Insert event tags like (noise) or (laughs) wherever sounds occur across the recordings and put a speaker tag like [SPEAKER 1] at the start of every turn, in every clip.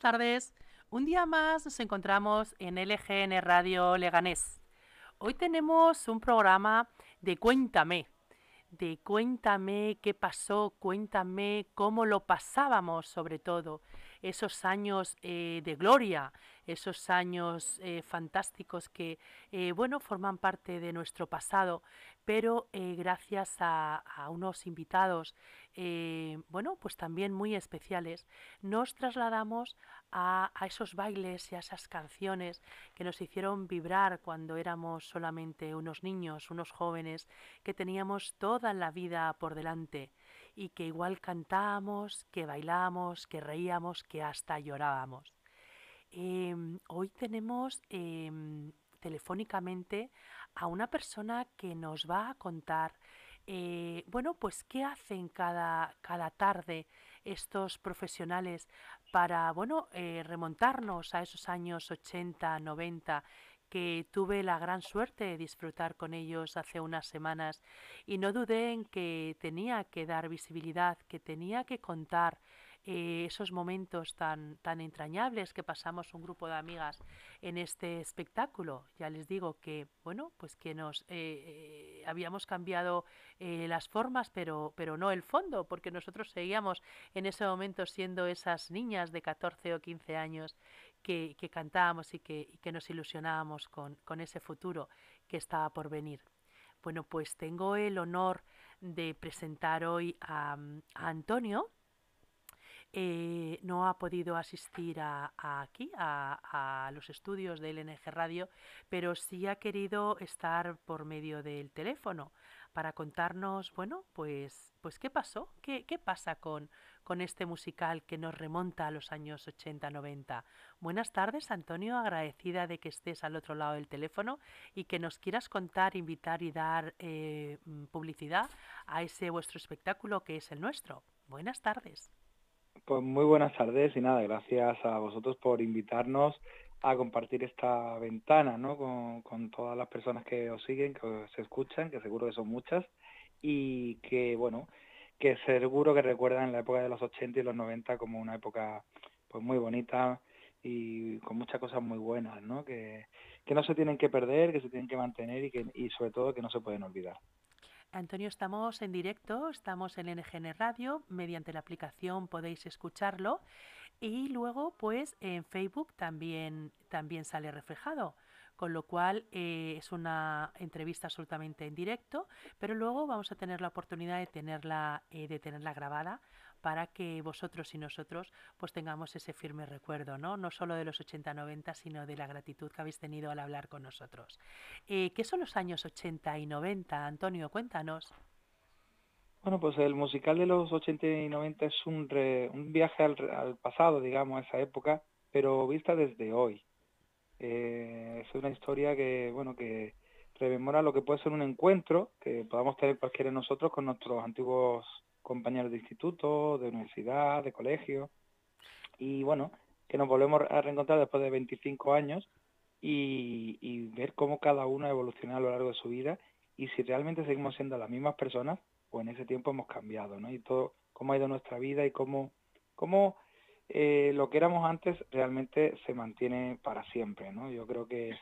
[SPEAKER 1] Buenas tardes. Un día más nos encontramos en LGN Radio Leganés. Hoy tenemos un programa de Cuéntame, de cuéntame qué pasó, cuéntame cómo lo pasábamos sobre todo, esos años eh, de gloria, esos años eh, fantásticos que, eh, bueno, forman parte de nuestro pasado, pero gracias a, unos invitados, bueno, pues también muy especiales, nos trasladamos a, esos bailes y a esas canciones que nos hicieron vibrar cuando éramos solamente unos niños, unos jóvenes, que teníamos toda la vida por delante y que igual cantábamos, que bailábamos, que reíamos, que hasta llorábamos. Eh, hoy tenemos eh, telefónicamente a una persona que nos va a contar eh, bueno, pues qué hacen cada, cada tarde estos profesionales para, bueno, eh, remontarnos a esos años 80, 90 que tuve la gran suerte de disfrutar con ellos hace unas semanas y no dudé en que tenía que dar visibilidad, que tenía que contar eh, esos momentos tan, tan entrañables que pasamos un grupo de amigas en este espectáculo. Ya les digo que, bueno, pues que nos eh, eh, habíamos cambiado las formas, pero, pero no el fondo, porque nosotros seguíamos en ese momento siendo esas niñas de 14 o 15 años que, cantábamos y que, nos ilusionábamos con, con ese futuro que estaba por venir. Bueno, pues tengo el honor de presentar hoy a, a Antonio, eh, no ha podido asistir a, aquí, a, los estudios de LNG Radio, pero sí ha querido estar por medio del teléfono para contarnos, bueno, pues, pues qué pasó, qué, qué pasa con, con este musical que nos remonta a los años 80-90. Buenas tardes, Antonio, agradecida de que estés al otro lado del teléfono y que nos quieras contar, invitar y dar eh, publicidad a ese vuestro espectáculo que es el nuestro. Buenas tardes.
[SPEAKER 2] Pues muy buenas tardes y nada, gracias a vosotros por invitarnos a compartir esta ventana ¿no? con, con todas las personas que os siguen, que os escuchan, que seguro que son muchas, y que, bueno, que seguro que recuerdan la época de los 80 y los 90 como una época pues muy bonita y con muchas cosas muy buenas, ¿no? Que, que no se tienen que perder, que se tienen que mantener y, que, y sobre todo que no se pueden olvidar.
[SPEAKER 1] Antonio, estamos en directo, estamos en NGN Radio, mediante la aplicación podéis escucharlo. Y luego pues en Facebook también, también sale reflejado, con lo cual eh, es una entrevista absolutamente en directo, pero luego vamos a tener la oportunidad de tenerla, eh, de tenerla grabada para que vosotros y nosotros pues tengamos ese firme recuerdo, ¿no? No solo de los 80-90, sino de la gratitud que habéis tenido al hablar con nosotros. Eh, ¿Qué son los años 80 y 90, Antonio? Cuéntanos.
[SPEAKER 2] Bueno, pues el musical de los 80 y 90 es un, re, un viaje al, al, pasado, digamos, a esa época, pero vista desde hoy. Eh, es una historia que, bueno, que rememora lo que puede ser un encuentro que podamos tener cualquiera de nosotros con nuestros antiguos compañeros de instituto, de universidad, de colegio, y bueno, que nos volvemos a reencontrar después de 25 años y, ver cómo cada uno ha evolucionado a lo largo de su vida y si realmente seguimos siendo las mismas personas o en ese tiempo hemos cambiado, ¿no? Y todo, cómo ha ido nuestra vida y cómo, cómo eh, lo que éramos antes realmente se mantiene para siempre, ¿no? Yo creo que,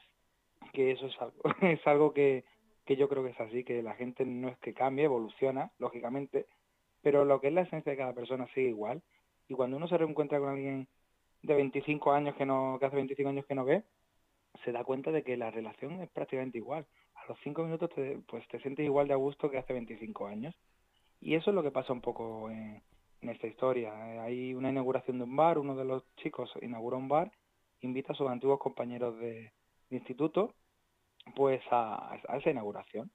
[SPEAKER 2] que eso es algo, (laughs) es algo que, que yo creo que es así, que la gente no es que cambie, evoluciona, lógicamente, pero lo que es la esencia de cada persona sigue igual. Y cuando uno se reencuentra con alguien de 25 años que no, que hace 25 años que no ve, se da cuenta de que la relación es prácticamente igual. A los 5 minutos te, pues te sientes igual de a gusto que hace 25 años. Y eso es lo que pasa un poco en, esta historia. Eh, hay una inauguración de un bar, uno de los chicos inaugura un bar, invita a sus antiguos compañeros de, de instituto pues a, a, esa inauguración.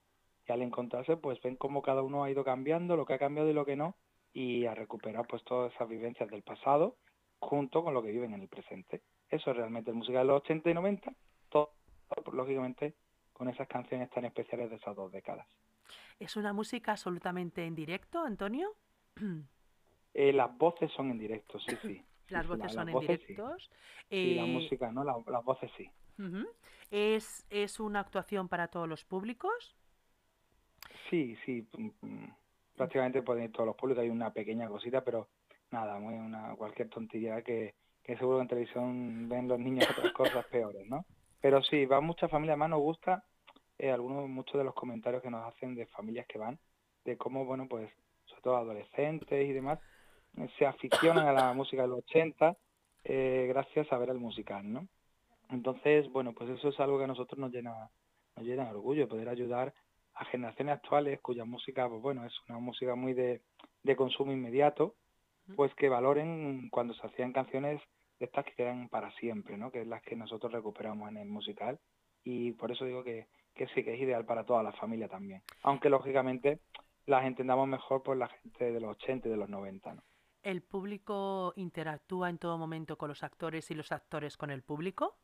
[SPEAKER 2] Y al encontrarse, pues ven cómo cada uno ha ido cambiando, lo que ha cambiado y lo que no. y a recuperar pues todas esas vivencias del pasado junto con lo que viven en el presente. Eso es realmente el musical de los 80 y 90, todo, lógicamente con esas canciones tan especiales de esas dos décadas.
[SPEAKER 1] ¿Es una música absolutamente en directo, Antonio? (clears throat)
[SPEAKER 2] Eh, las voces son en directo, sí, sí. (clears throat)
[SPEAKER 1] Las voces son en directos.
[SPEAKER 2] Sí. la eh, música no, las voces sí.
[SPEAKER 1] ¿Es, ¿Es una actuación para todos los públicos?
[SPEAKER 2] Sí, sí. Mm, mm, prácticamente pueden ir todos los públicos. Hay una pequeña cosita, pero nada, muy una cualquier tontería que, que seguro en televisión ven los niños otras (laughs) cosas peores, ¿no? Pero sí, va mucha familia, además nos gusta eh, algunos, muchos de los comentarios que nos hacen de familias que van, de cómo, bueno, pues, sobre todo adolescentes y demás, eh, se aficionan a la (coughs) música de los 80 eh, gracias a ver el musical, ¿no? Entonces, bueno, pues eso es algo que a nosotros nos llena, nos llena de orgullo, poder ayudar a generaciones actuales cuya música, pues bueno, es una música muy de, de consumo inmediato, pues que valoren cuando se hacían canciones estas que quedan para siempre, ¿no? Que es las que nosotros recuperamos en el musical y por eso digo que, que sí, que es ideal para toda la familia también. Aunque lógicamente las entendamos mejor por la gente de los 80 y de los 90, ¿no?
[SPEAKER 1] ¿El público interactúa en todo momento con los actores y los actores con el público?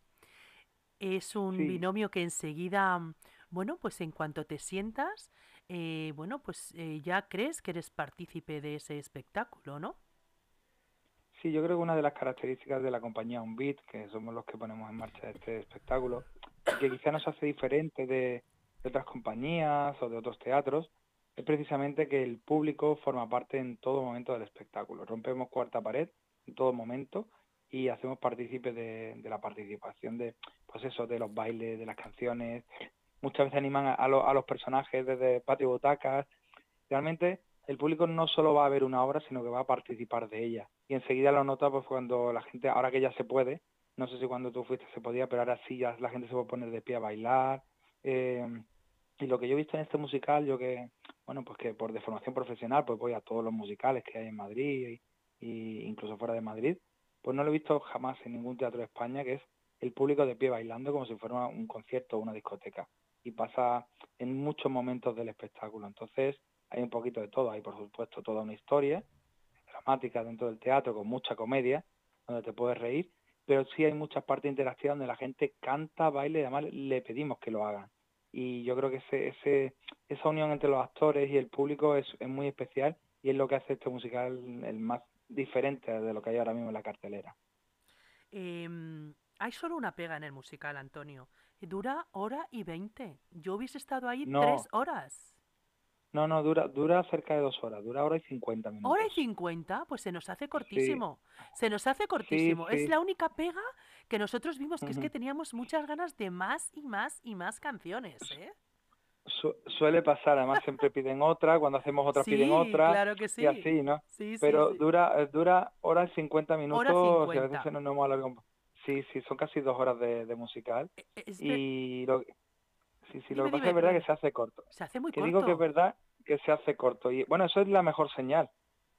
[SPEAKER 1] ¿Es un binomio que enseguida, bueno, pues en cuanto te sientas, eh, bueno, pues eh, ya crees que eres partícipe de ese espectáculo, ¿no?
[SPEAKER 2] Sí, yo creo que una de las características de la compañía Beat, que somos los que ponemos en marcha este espectáculo, que quizá nos hace diferente de, otras compañías o de otros teatros, es precisamente que el público forma parte en todo momento del espectáculo. Rompemos cuarta pared en todo momento y hacemos partícipe de, la participación de, pues eso, de los bailes, de las canciones. Muchas veces animan a, a los personajes desde patio butacas. Realmente el público no solo va a ver una obra, sino que va a participar de ella. Y enseguida lo nota pues cuando la gente, ahora que ya se puede, no sé si cuando tú fuiste se podía, pero ahora sí ya la gente se a poner de pie a bailar. Eh, y lo que yo he visto en este musical, yo que, bueno, pues que por deformación profesional, pues voy a todos los musicales que hay en Madrid y, incluso fuera de Madrid, pues no lo he visto jamás en ningún teatro de España, que es el público de pie bailando como si fuera un concierto o una discoteca. Y pasa en muchos momentos del espectáculo. Entonces, hay un poquito de todo, hay por supuesto toda una historia dramática dentro del teatro con mucha comedia, donde te puedes reír, pero sí hay muchas partes interactivas donde la gente canta, baila y además le pedimos que lo hagan. Y yo creo que ese, ese, esa unión entre los actores y el público es, es muy especial y es lo que hace este musical el más diferente de lo que hay ahora mismo en la cartelera.
[SPEAKER 1] Em, hay solo una pega en el musical, Antonio. Dura hora y veinte. Yo hubiese estado ahí tres horas.
[SPEAKER 2] No, no, dura, dura cerca de dos horas, dura hora y cincuenta minutos.
[SPEAKER 1] ¿Hora y cincuenta? Pues se nos hace cortísimo. Se nos hace cortísimo. Es la única pega que nosotros vimos, que es que teníamos muchas ganas de más y más y más canciones, ¿eh?
[SPEAKER 2] suele pasar, además siempre (laughs) piden otra, cuando hacemos otra piden otra.
[SPEAKER 1] Claro que sí.
[SPEAKER 2] Y así, ¿no? Sí, Pero dura dura hora y cincuenta minutos y a veces no nos hemos Sí, sí, son casi dos horas de, musical. E, e, y lo, Sí, sí, lo que pasa es verdad que se hace corto.
[SPEAKER 1] Se hace muy
[SPEAKER 2] que
[SPEAKER 1] corto.
[SPEAKER 2] digo que es verdad que se hace corto. Y bueno, eso es la mejor señal.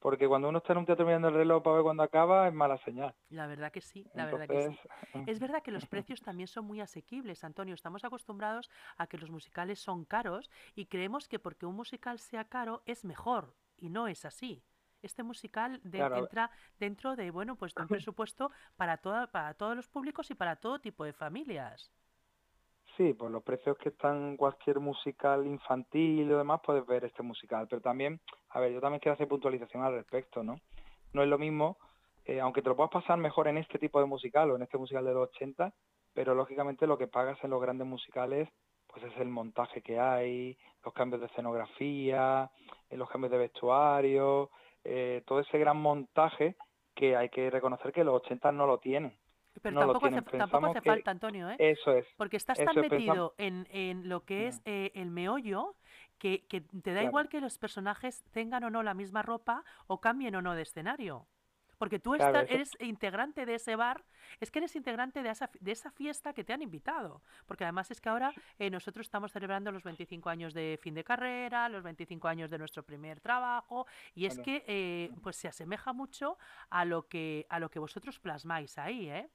[SPEAKER 2] Porque cuando uno está en un teatro mirando el reloj para ver cuándo acaba, es mala señal.
[SPEAKER 1] La verdad que sí, la verdad que sí. (laughs) Es verdad que los precios también son muy asequibles, Antonio. Estamos acostumbrados a que los musicales son caros y creemos que porque un musical sea caro es mejor. Y no es así. Este musical entra dentro de, bueno, pues de un (clears throat) presupuesto para, toda, para todos los públicos y para todo tipo de familias.
[SPEAKER 2] Sí, por los precios que están cualquier musical infantil y demás, puedes ver este musical. Pero también, a ver, yo también quiero hacer puntualización al respecto, ¿no? No es lo mismo, eh, aunque te lo puedas pasar mejor en este tipo de musical o en este musical de los 80, pero lógicamente lo que pagas en los grandes musicales, pues es el montaje que hay, los cambios de escenografía, eh, los cambios de vestuario, eh, todo ese gran montaje que hay que reconocer que los 80 no lo tienen.
[SPEAKER 1] Pero tampoco, hace, tampoco hace falta, Antonio, ¿eh?
[SPEAKER 2] Eso es.
[SPEAKER 1] Porque estás tan metido en, en, lo que es eh, el meollo que, que te da igual que los personajes tengan o no la misma ropa o cambien o no de escenario. Porque tú eres integrante de ese bar, es que eres integrante de esa, de esa fiesta que te han invitado. Porque además es que ahora eh, nosotros estamos celebrando los 25 años de fin de carrera, los 25 años de nuestro primer trabajo, y es que eh, pues se asemeja mucho a lo que, a lo que vosotros plasmáis ahí, ¿eh?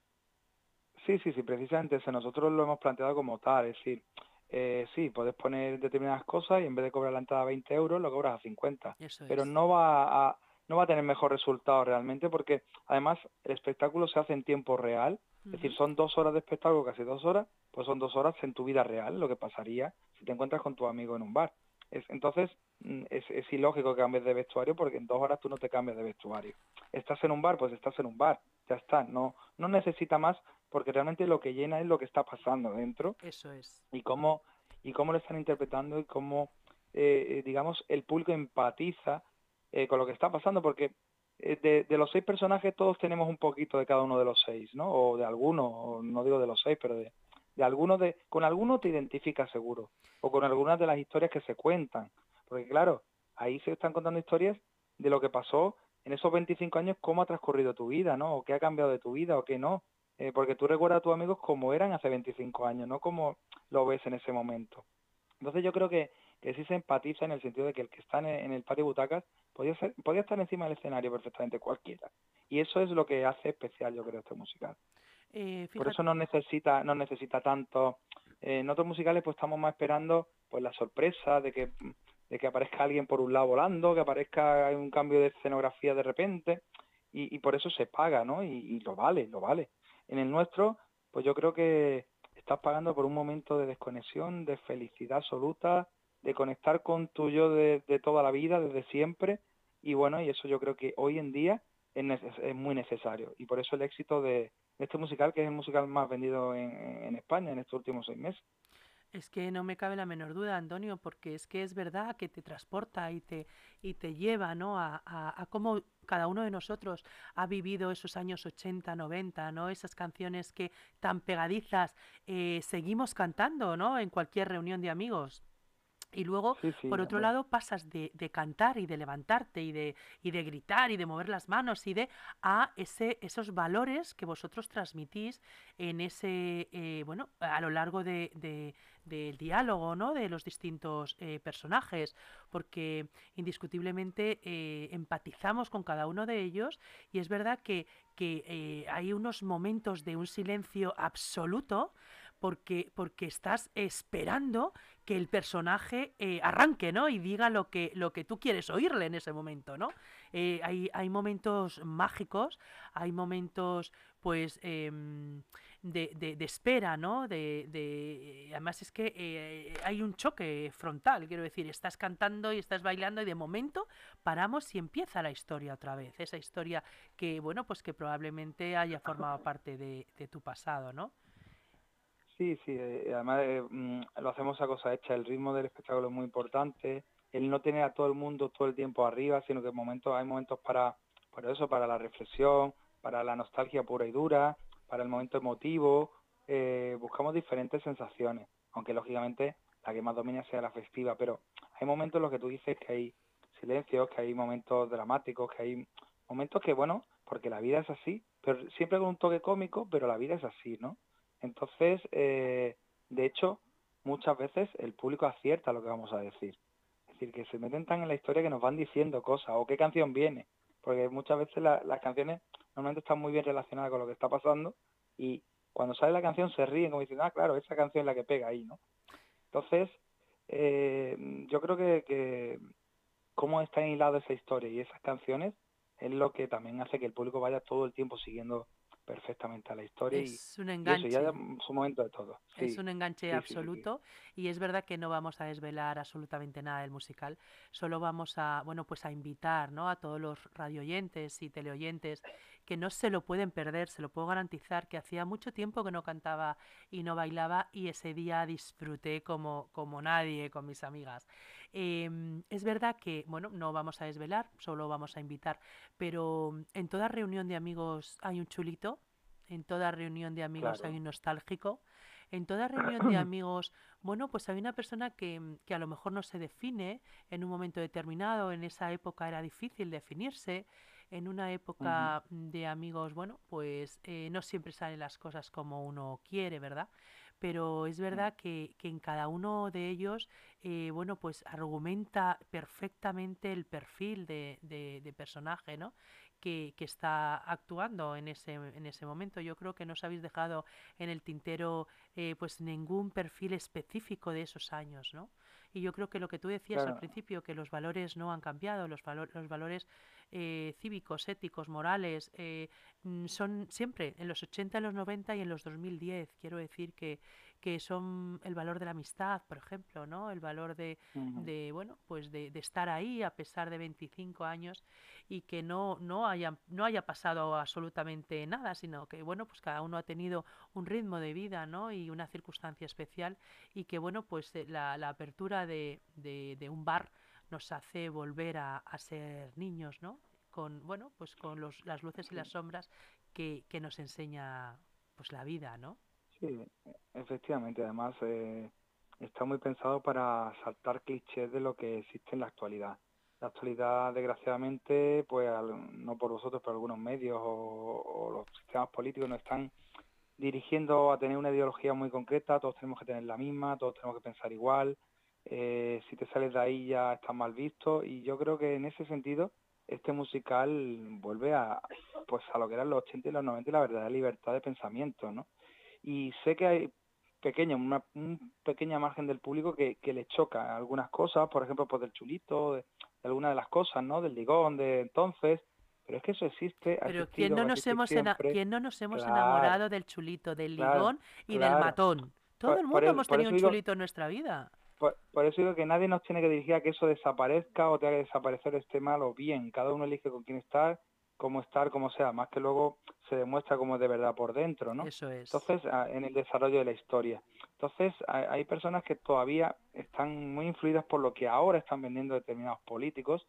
[SPEAKER 2] Sí, sí, sí, precisamente eso. Nosotros lo hemos planteado como tal, es decir, eh, sí, puedes poner determinadas cosas y en vez de cobrar la entrada a 20 euros, lo cobras a 50. pero no va a, no va a tener mejor resultado realmente porque además el espectáculo se hace en tiempo real, es decir, son dos horas de espectáculo, casi dos horas, pues son dos horas en tu vida real, lo que pasaría si te encuentras con tu amigo en un bar. Es, entonces mm, es, es ilógico que cambies de vestuario porque en dos horas tú no te cambias de vestuario. Estás en un bar, pues estás en un bar, ya está, no, no necesita más porque realmente lo que llena es lo que está pasando dentro.
[SPEAKER 1] Eso es.
[SPEAKER 2] Y cómo, y cómo lo están interpretando y cómo, eh, digamos, el público empatiza eh, con lo que está pasando, porque eh, de, los seis personajes todos tenemos un poquito de cada uno de los seis, ¿no? O de alguno, no digo de los seis, pero de, de algunos de, con alguno te identificas seguro, o con algunas de las historias que se cuentan, porque claro, ahí se están contando historias de lo que pasó en esos 25 años, cómo ha transcurrido tu vida, ¿no? O qué ha cambiado de tu vida o qué no. Eh, porque tú recuerdas a tus amigos como eran hace 25 años, no como lo ves en ese momento. Entonces yo creo que, que sí se empatiza en el sentido de que el que está en el, en el patio butacas podía, ser, podía estar encima del escenario perfectamente cualquiera. Y eso es lo que hace especial, yo creo, este musical.
[SPEAKER 1] Eh,
[SPEAKER 2] Por eso no necesita, no necesita tanto. Eh, en otros musicales pues estamos más esperando pues la sorpresa de que, de que aparezca alguien por un lado volando, que aparezca un cambio de escenografía de repente, y, y por eso se paga, ¿no? Y, y lo vale, lo vale. En el nuestro, pues yo creo que estás pagando por un momento de desconexión, de felicidad absoluta, de conectar con tu yo de, de, toda la vida, desde siempre, y bueno, y eso yo creo que hoy en día es, es muy necesario, y por eso el éxito de, este musical, que es el musical más vendido en, en España en estos últimos seis meses.
[SPEAKER 1] Es que no me cabe la menor duda, Antonio, porque es que es verdad que te transporta y te, y te lleva ¿no? a, a, a cómo cada uno de nosotros ha vivido esos años 80, 90, ¿no? Esas canciones que tan pegadizas eh, seguimos cantando, ¿no? En cualquier reunión de amigos. Y luego,
[SPEAKER 2] sí, sí,
[SPEAKER 1] por otro lado, pasas de, de, cantar y de levantarte y de, y de gritar y de mover las manos y de a ese, esos valores que vosotros transmitís en ese, eh, bueno, a lo largo de, de, del diálogo, ¿no? De los distintos eh, personajes, porque indiscutiblemente eh, empatizamos con cada uno de ellos y es verdad que, que hay unos momentos de un silencio absoluto porque, porque estás esperando que el personaje eh, arranque, ¿no? Y diga lo que, lo que tú quieres oírle en ese momento, ¿no? Eh, hay, hay momentos mágicos, hay momentos, pues, de, de, de, espera, ¿no? De, de, además es que eh, hay un choque frontal, quiero decir, estás cantando y estás bailando y de momento paramos y empieza la historia otra vez, esa historia que, bueno, pues que probablemente haya formado parte de, de tu pasado, ¿no?
[SPEAKER 2] Sí, sí, eh, además eh, lo hacemos a cosa hecha, el ritmo del espectáculo es muy importante, el no tener a todo el mundo todo el tiempo arriba, sino que momentos, hay momentos para, para eso, para la reflexión, para la nostalgia pura y dura, para el momento emotivo, eh, buscamos diferentes sensaciones, aunque lógicamente la que más domina sea la festiva, pero hay momentos en los que tú dices que hay silencios, que hay momentos dramáticos, que hay momentos que, bueno, porque la vida es así, pero siempre con un toque cómico, pero la vida es así, ¿no? Entonces, eh, de hecho, muchas veces el público acierta lo que vamos a decir. Es decir, que se meten tan en la historia que nos van diciendo cosas o qué canción viene. Porque muchas veces la, las canciones normalmente están muy bien relacionadas con lo que está pasando y cuando sale la canción se ríen como diciendo, ah, claro, esa canción es la que pega ahí, ¿no? Entonces, eh, yo creo que, cómo está hilado esa historia y esas canciones es lo que también hace que el público vaya todo el tiempo siguiendo perfectamente a la historia
[SPEAKER 1] es
[SPEAKER 2] y,
[SPEAKER 1] un enganche.
[SPEAKER 2] y eso ya su momento de todo. Sí.
[SPEAKER 1] Es un enganche
[SPEAKER 2] sí,
[SPEAKER 1] absoluto
[SPEAKER 2] sí,
[SPEAKER 1] y es verdad que no vamos a desvelar absolutamente nada del musical, solo vamos a, bueno, pues a invitar, ¿no? a todos los radioyentes y teleoyentes que no se lo pueden perder, se lo puedo garantizar que hacía mucho tiempo que no cantaba y no bailaba y ese día disfruté como, como nadie con mis amigas. Eh, es verdad que, bueno, no vamos a desvelar, solo vamos a invitar, pero en toda reunión de amigos hay un chulito, en toda reunión de amigos
[SPEAKER 2] claro.
[SPEAKER 1] hay un nostálgico, en toda reunión de (clears throat) amigos, bueno, pues hay una persona que, que, a lo mejor no se define en un momento determinado, en esa época era difícil definirse, en una época uh -huh. de amigos, bueno, pues eh, no siempre salen las cosas como uno quiere, ¿verdad? Pero es verdad que, que en cada uno de ellos, eh, bueno, pues argumenta perfectamente el perfil de, de, de personaje, ¿no? Que, que, está actuando en ese, en ese momento. Yo creo que no os habéis dejado en el tintero eh, pues ningún perfil específico de esos años, ¿no? Y yo creo que lo que tú decías
[SPEAKER 2] claro.
[SPEAKER 1] al principio, que los valores no han cambiado, los, valor, los valores eh, cívicos, éticos, morales, eh, mm, son siempre en los 80, en los 90 y en los 2010. Quiero decir que, que son el valor de la amistad, por ejemplo, ¿no? El valor de, de bueno, pues de, de, estar ahí a pesar de 25 años y que no, no, haya, no haya pasado absolutamente nada, sino que, bueno, pues cada uno ha tenido un ritmo de vida, ¿no? Y una circunstancia especial y que, bueno, pues eh, la, la apertura de, de, de, un bar nos hace volver a, a, ser niños, ¿no? Con, bueno, pues con los, las luces y las sombras que, que nos enseña pues la vida, ¿no?
[SPEAKER 2] Sí, efectivamente. Además, eh, está muy pensado para saltar clichés de lo que existe en la actualidad. La actualidad, desgraciadamente, pues no por vosotros, pero algunos medios o, o los sistemas políticos nos están dirigiendo a tener una ideología muy concreta, todos tenemos que tener la misma, todos tenemos que pensar igual, eh, si te sales de ahí ya estás mal visto y yo creo que en ese sentido este musical vuelve a pues a lo que eran los 80 y los 90 y la verdadera libertad de pensamiento, ¿no? y sé que hay pequeño, una un pequeña margen del público que, que le choca algunas cosas, por ejemplo, pues del chulito, de, de alguna de las cosas, ¿no? Del ligón, de entonces, pero es que eso existe.
[SPEAKER 1] Pero ¿quién no, nos hemos ¿quién no nos hemos claro, enamorado del chulito, del ligón y claro. del matón? Todo por, el mundo hemos tenido un digo, chulito en nuestra vida.
[SPEAKER 2] Por, por, eso digo que nadie nos tiene que dirigir a que eso desaparezca o tenga que desaparecer este mal o bien. Cada uno elige con quién estar cómo estar, como sea, más que luego se demuestra cómo es de verdad por dentro, ¿no?
[SPEAKER 1] Eso es.
[SPEAKER 2] Entonces, en el desarrollo de la historia. Entonces, hay personas que todavía están muy influidas por lo que ahora están vendiendo determinados políticos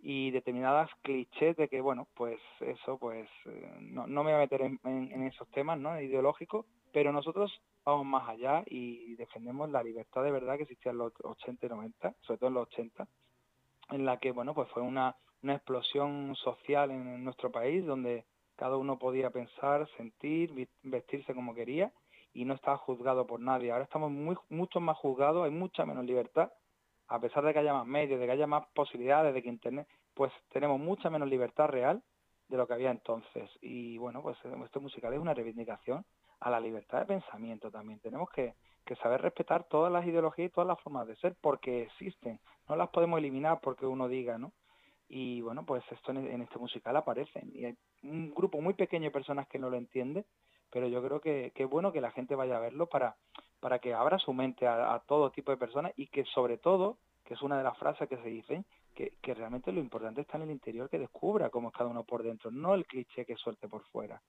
[SPEAKER 2] y determinadas clichés de que, bueno, pues eso, pues eh, no, no me voy a meter en, en, en esos temas, ¿no? Ideológicos, pero nosotros vamos más allá y defendemos la libertad de verdad que existía en los 80 y 90, sobre todo en los 80, en la que, bueno, pues fue una una explosión social en nuestro país donde cada uno podía pensar, sentir, vestirse como quería y no estaba juzgado por nadie. Ahora estamos muy, mucho más juzgados, hay mucha menos libertad, a pesar de que haya más medios, de que haya más posibilidades, de que Internet, pues tenemos mucha menos libertad real de lo que había entonces. Y bueno, pues esto musical es una reivindicación a la libertad de pensamiento también. Tenemos que, que saber respetar todas las ideologías y todas las formas de ser porque existen. No las podemos eliminar porque uno diga, ¿no? y bueno, pues esto en, este musical aparecen y hay un grupo muy pequeño de personas que no lo entiende, pero yo creo que, que es bueno que la gente vaya a verlo para, para que abra su mente a, a, todo tipo de personas y que sobre todo, que es una de las frases que se dicen, que, que realmente lo importante está en el interior, que descubra cómo es cada uno por dentro, no el cliché que suelte por fuera.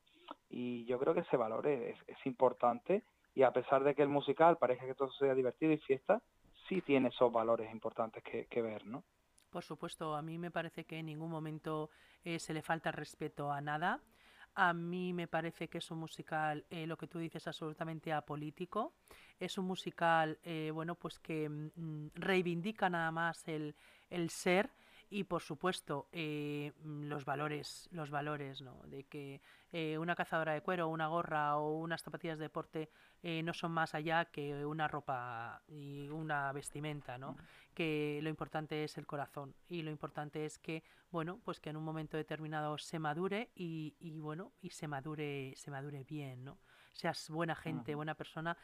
[SPEAKER 2] Y yo creo que ese valor es, es importante y a pesar de que el musical parezca que todo sea divertido y fiesta, sí tiene esos valores importantes que, que ver, ¿no?
[SPEAKER 1] Por supuesto, a mí me parece que en ningún momento eh, se le falta respeto a nada. A mí me parece que es un musical, eh, lo que tú dices, absolutamente apolítico. Es un musical, eh, bueno, pues que mm, reivindica nada más el, el ser y por supuesto eh, los valores los valores no de que eh, una cazadora de cuero una gorra o unas zapatillas de deporte eh, no son más allá que una ropa y una vestimenta no que lo importante es el corazón y lo importante es que bueno pues que en un momento determinado se madure y, y bueno y se madure se madure bien no seas buena gente buena persona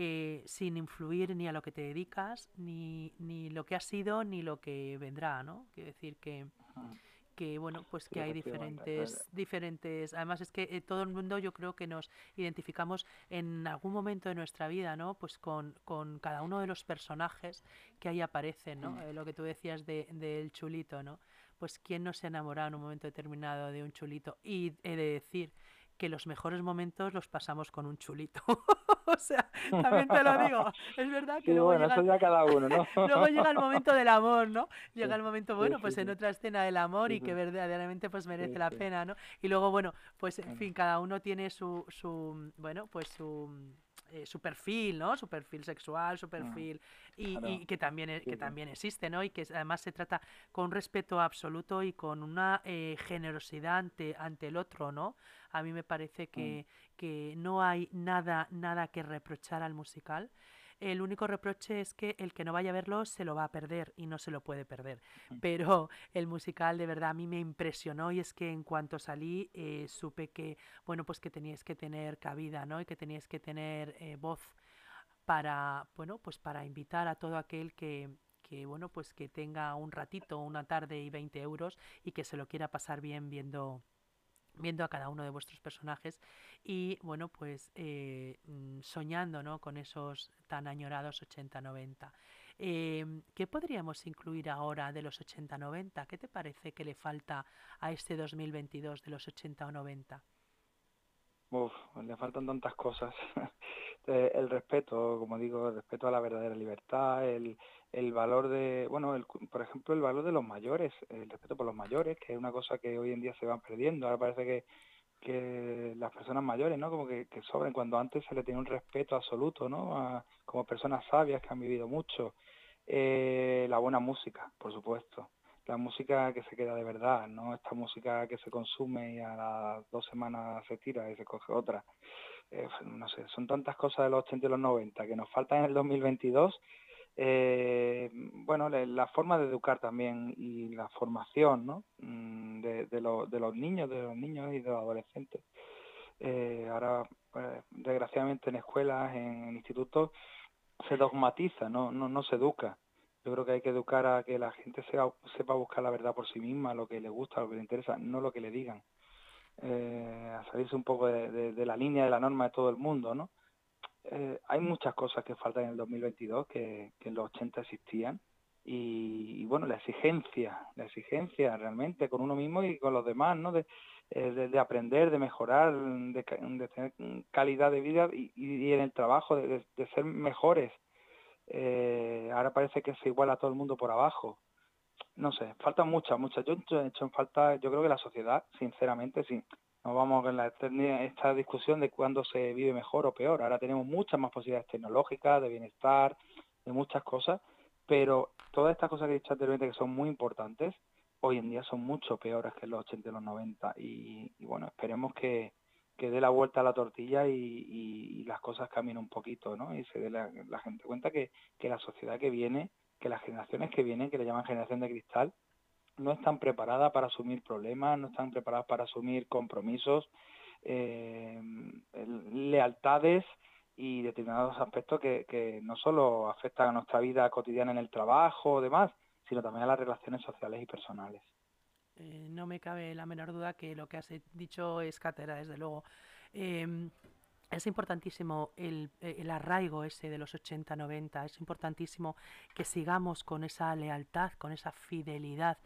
[SPEAKER 1] eh, sin influir ni a lo que te dedicas, ni, ni lo que has sido, ni lo que vendrá, ¿no? Quiero decir que, que bueno, pues que hay diferentes, diferentes, además es que eh, todo el mundo yo creo que nos identificamos en algún momento de nuestra vida, ¿no? Pues con, con cada uno de los personajes que ahí aparecen, ¿no? Eh, lo que tú decías de, del chulito, ¿no? Pues quién no se ha enamorado en un momento determinado de un chulito y he de decir que los mejores momentos los pasamos con un chulito. (laughs) o sea, también te lo digo. (laughs) Es verdad que
[SPEAKER 2] sí,
[SPEAKER 1] luego,
[SPEAKER 2] bueno,
[SPEAKER 1] llega,
[SPEAKER 2] eso ya cada uno, ¿no? (laughs)
[SPEAKER 1] luego llega el momento del amor, ¿no? Llega el momento, bueno, sí, pues sí, en otra escena del amor y que verdaderamente pues merece la pena, ¿no? Y luego, bueno, pues en fin, cada uno tiene su, su bueno, pues su eh, su perfil, ¿no? Su perfil sexual, su ah, perfil y, claro. y, que también e, que también existe, ¿no? Y que además se trata con respeto absoluto y con una eh, generosidad ante ante el otro, ¿no? A mí me parece que, mm. que no hay nada nada que reprochar al musical. El único reproche es que el que no vaya a verlo se lo va a perder y no se lo puede perder. Pero el musical de verdad a mí me impresionó y es que en cuanto salí eh, supe que, bueno, pues que teníais que tener cabida, ¿no? Y que teníais que tener eh, voz para, bueno, pues para invitar a todo aquel que, que, bueno, pues que tenga un ratito, una tarde y 20 euros y que se lo quiera pasar bien viendo viendo a cada uno de vuestros personajes y bueno pues eh, mm, soñando ¿no? con esos tan añorados 80-90 eh, ¿qué podríamos incluir ahora de los 80-90? ¿qué te parece que le falta a este 2022 de los 80 o 90?
[SPEAKER 2] Uf, le faltan tantas cosas. (laughs) Eh, el respeto, como digo, el respeto a la verdadera libertad, el, el valor de, bueno, el, por ejemplo, el valor de los mayores, el respeto por los mayores, que es una cosa que hoy en día se van perdiendo. Ahora parece que, que las personas mayores, ¿no? Como que, que sobren, cuando antes se le tenía un respeto absoluto, ¿no? como personas sabias que han vivido mucho. Eh, la buena música, por supuesto la música que se queda de verdad, no esta música que se consume y a las dos semanas se tira y se coge otra. Eh, no sé, son tantas cosas de los 80 y los 90 que nos faltan en el 2022. Eh, bueno, la forma de educar también y la formación ¿no? Mm, de, los niños, de los niños y de los adolescentes. Eh, ahora, pues, desgraciadamente en escuelas, en, institutos, se dogmatiza, no, no, no se educa yo creo que hay que educar a que la gente sepa buscar la verdad por sí misma, lo que le gusta, lo que le interesa, no lo que le digan. Eh, a salirse un poco de, la línea de la norma de todo el mundo, ¿no? Eh, hay muchas cosas que faltan en el 2022 que, en los 80 existían y, bueno, la exigencia, la exigencia realmente con uno mismo y con los demás, ¿no? De, eh, aprender, de mejorar, de, tener calidad de vida y, en el trabajo, de, ser mejores eh, ahora parece que se iguala a todo el mundo por abajo. No sé, falta muchas, muchas. Yo he hecho en falta, yo creo que la sociedad, sinceramente, sí. No vamos a la, esta discusión de cuándo se vive mejor o peor. Ahora tenemos muchas más posibilidades tecnológicas, de bienestar, de muchas cosas, pero todas estas cosas que he dicho anteriormente que son muy importantes, hoy en día son mucho peores que los 80 y los 90. y bueno, esperemos que, que dé la vuelta a la tortilla y, las cosas cambien un poquito, ¿no? Y se dé la, gente cuenta que, la sociedad que viene, que las generaciones que vienen, que le llaman generación de cristal, no están preparadas para asumir problemas, no están preparadas para asumir compromisos, eh, lealtades y determinados aspectos que, que no solo afectan a nuestra vida cotidiana en el trabajo o demás, sino también a las relaciones sociales y personales.
[SPEAKER 1] Eh, no me cabe la menor duda que lo que has dicho es cátedra, desde luego. Em, es importantísimo el, el, arraigo ese de los 80-90, es importantísimo que sigamos con esa lealtad, con esa fidelidad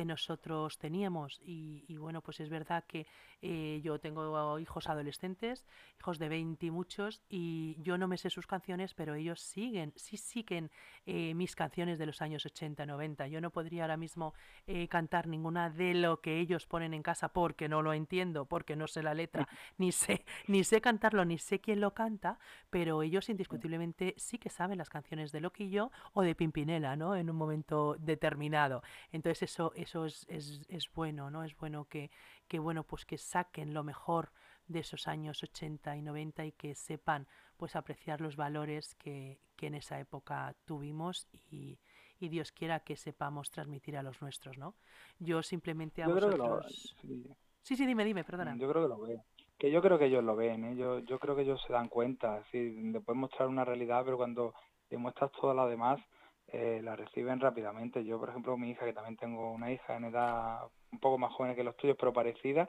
[SPEAKER 1] que nosotros teníamos. Y, bueno, pues es verdad que eh, yo tengo hijos adolescentes, hijos de 20 y muchos, y yo no me sé sus canciones, pero ellos siguen, sí siguen eh, mis canciones de los años 80, 90. Yo no podría ahora mismo eh, cantar ninguna de lo que ellos ponen en casa porque no lo entiendo, porque no sé la letra, (laughs) ni sé, ni sé cantarlo, ni sé quién lo canta, pero ellos indiscutiblemente sí que saben las canciones de Loquillo o de Pimpinela, ¿no? En un momento determinado. Entonces eso eso es, es, es, bueno, ¿no? Es bueno que, que, bueno, pues que saquen lo mejor de esos años 80 y 90 y que sepan pues apreciar los valores que, que en esa época tuvimos y, y, Dios quiera que sepamos transmitir a los nuestros, ¿no? Yo simplemente a vosotros... sí. sí. dime, dime, perdona.
[SPEAKER 2] Yo creo que lo ven. Que yo creo que ellos lo ven, ¿eh? yo, yo creo que ellos se dan cuenta, sí, le pueden mostrar una realidad, pero cuando demuestras todo lo demás, eh, la reciben rápidamente. Yo, por ejemplo, mi hija, que también tengo una hija en edad un poco más joven que los tuyos, pero parecida,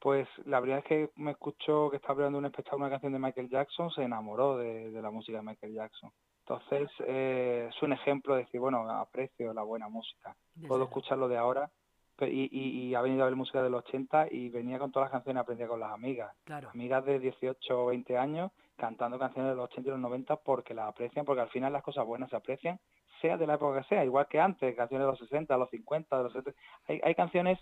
[SPEAKER 2] pues la primera vez que me escuchó que estaba hablando un espectáculo, una canción de Michael Jackson, se enamoró de, la música de Michael Jackson. Entonces, eh, es un ejemplo de decir, bueno, aprecio la buena música. Puedo escucharlo de ahora y, y, ha venido a ver música de los 80 y venía con todas las canciones, aprendía con las amigas. Amigas de 18 o 20 años cantando canciones de los 80 y los 90 porque las aprecian, porque al final las cosas buenas se aprecian sea de la época que sea, igual que antes, canciones de los 60, de los 50, de los 70. Hay, hay canciones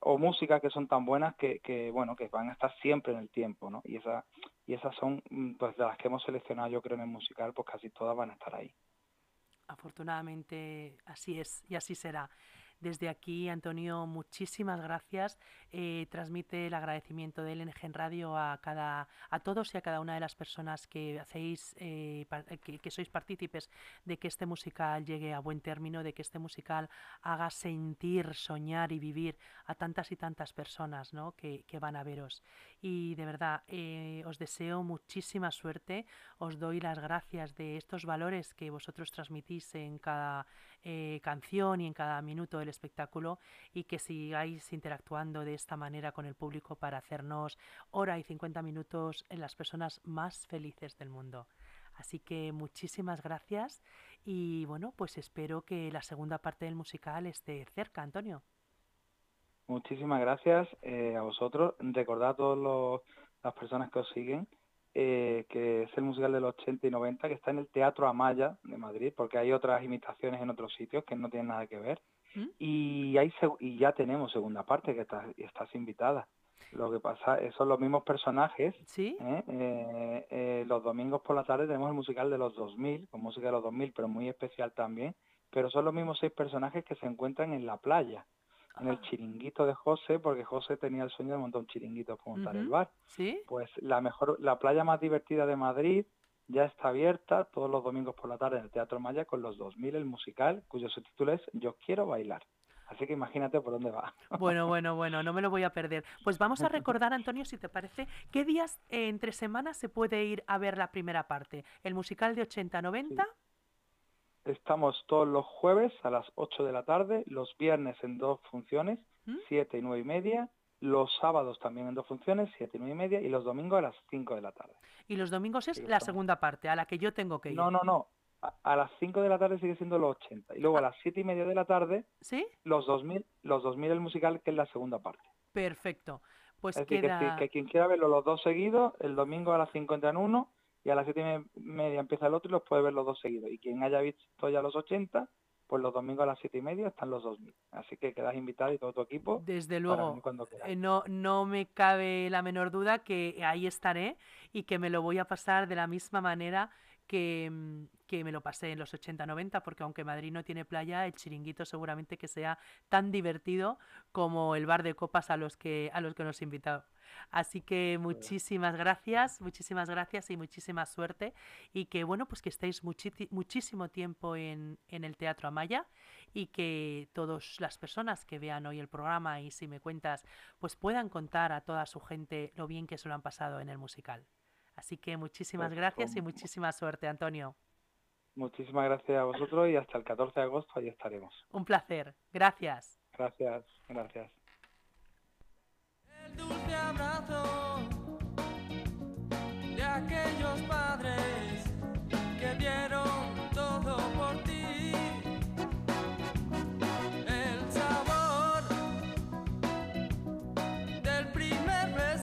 [SPEAKER 2] o música que son tan buenas que, bueno que van a estar siempre en el tiempo no y esa y esas son mm, pues de las que hemos seleccionado yo creo en el musical pues casi todas van a estar ahí
[SPEAKER 1] afortunadamente así es y así será desde aquí, Antonio, muchísimas gracias. Eh, transmite el agradecimiento de LNG en Radio a, cada, a todos y a cada una de las personas que hacéis, eh, que, sois partícipes de que este musical llegue a buen término, de que este musical haga sentir, soñar y vivir a tantas y tantas personas ¿no? que, que van a veros. Y de verdad eh, os deseo muchísima suerte, os doy las gracias de estos valores que vosotros transmitís en cada eh, canción y en cada minuto del espectáculo y que sigáis interactuando de esta manera con el público para hacernos hora y 50 minutos en las personas más felices del mundo. Así que muchísimas gracias y bueno, pues espero que la segunda parte del musical esté cerca, Antonio.
[SPEAKER 2] Muchísimas gracias eh, a vosotros. Recordad a todas las personas que os siguen eh, que es el musical de los 80 y 90, que está en el Teatro Amaya de Madrid, porque hay otras imitaciones en otros sitios que no tienen nada que ver. ¿Mm? Y, hay, y ya tenemos segunda parte, que estás, estás invitada. Lo que pasa es son los mismos personajes.
[SPEAKER 1] ¿Sí?
[SPEAKER 2] ¿eh? los domingos por la tarde tenemos el musical de los 2000, con música de los 2000, pero muy especial también. Pero son los mismos seis personajes que se encuentran en la playa en el chiringuito de José, porque José tenía el sueño de montar un chiringuito para montar el bar.
[SPEAKER 1] ¿Sí?
[SPEAKER 2] Pues la mejor, la playa más divertida de Madrid ya está abierta todos los domingos por la tarde en el Teatro Maya con los 2000, el musical, cuyo subtítulo es Yo quiero bailar. Así que imagínate por dónde va. (laughs)
[SPEAKER 1] Bueno, bueno, bueno, no me lo voy a perder. Pues vamos a recordar, Antonio, si te parece, ¿qué días entre semanas se puede ir a ver la primera parte? ¿El musical de 80-90?
[SPEAKER 2] Estamos todos los jueves a las 8 de la tarde, los viernes en dos funciones, ¿Mm? siete 7 y 9 y media, los sábados también en dos funciones, 7 y 9 y media, y los domingos a las 5 de la tarde.
[SPEAKER 1] Y los domingos es la segunda parte, a la que yo tengo que ir.
[SPEAKER 2] No, no, no. A, las 5 de la tarde sigue siendo los 80. Y luego a ah. las 7 y media de la tarde,
[SPEAKER 1] ¿Sí?
[SPEAKER 2] los 2000, los 2000 el musical, que es la segunda parte.
[SPEAKER 1] Perfecto. Pues
[SPEAKER 2] es
[SPEAKER 1] queda...
[SPEAKER 2] decir, que, quien quiera verlo los dos seguidos, el domingo a las 5 entran uno y a las siete y media empieza el otro y los puede ver los dos seguidos. Y quien haya visto ya los 80, pues los domingos a las siete y media están los 2000. Así que quedas invitado y todo tu equipo.
[SPEAKER 1] Desde luego, eh, no, no me cabe la menor duda que ahí estaré y que me lo voy a pasar de la misma manera que, mm, que me lo pasé en los 80-90, porque aunque Madrid no tiene playa, el chiringuito seguramente que sea tan divertido como el bar de copas a los que, a los que nos invitado. Así que muchísimas gracias, muchísimas gracias y muchísima suerte. Y que bueno, pues que estéis muchísimo tiempo en, en el Teatro Amaya y que todas las personas que vean hoy el programa y si me cuentas, pues puedan contar a toda su gente lo bien que se lo han pasado en el musical. Así que muchísimas pues gracias y (laughs) muchísima suerte, Antonio.
[SPEAKER 2] Muchísimas gracias a vosotros y hasta el 14 de agosto ahí estaremos.
[SPEAKER 1] Un placer. Gracias.
[SPEAKER 2] Gracias, gracias
[SPEAKER 3] abrazo de aquellos padres.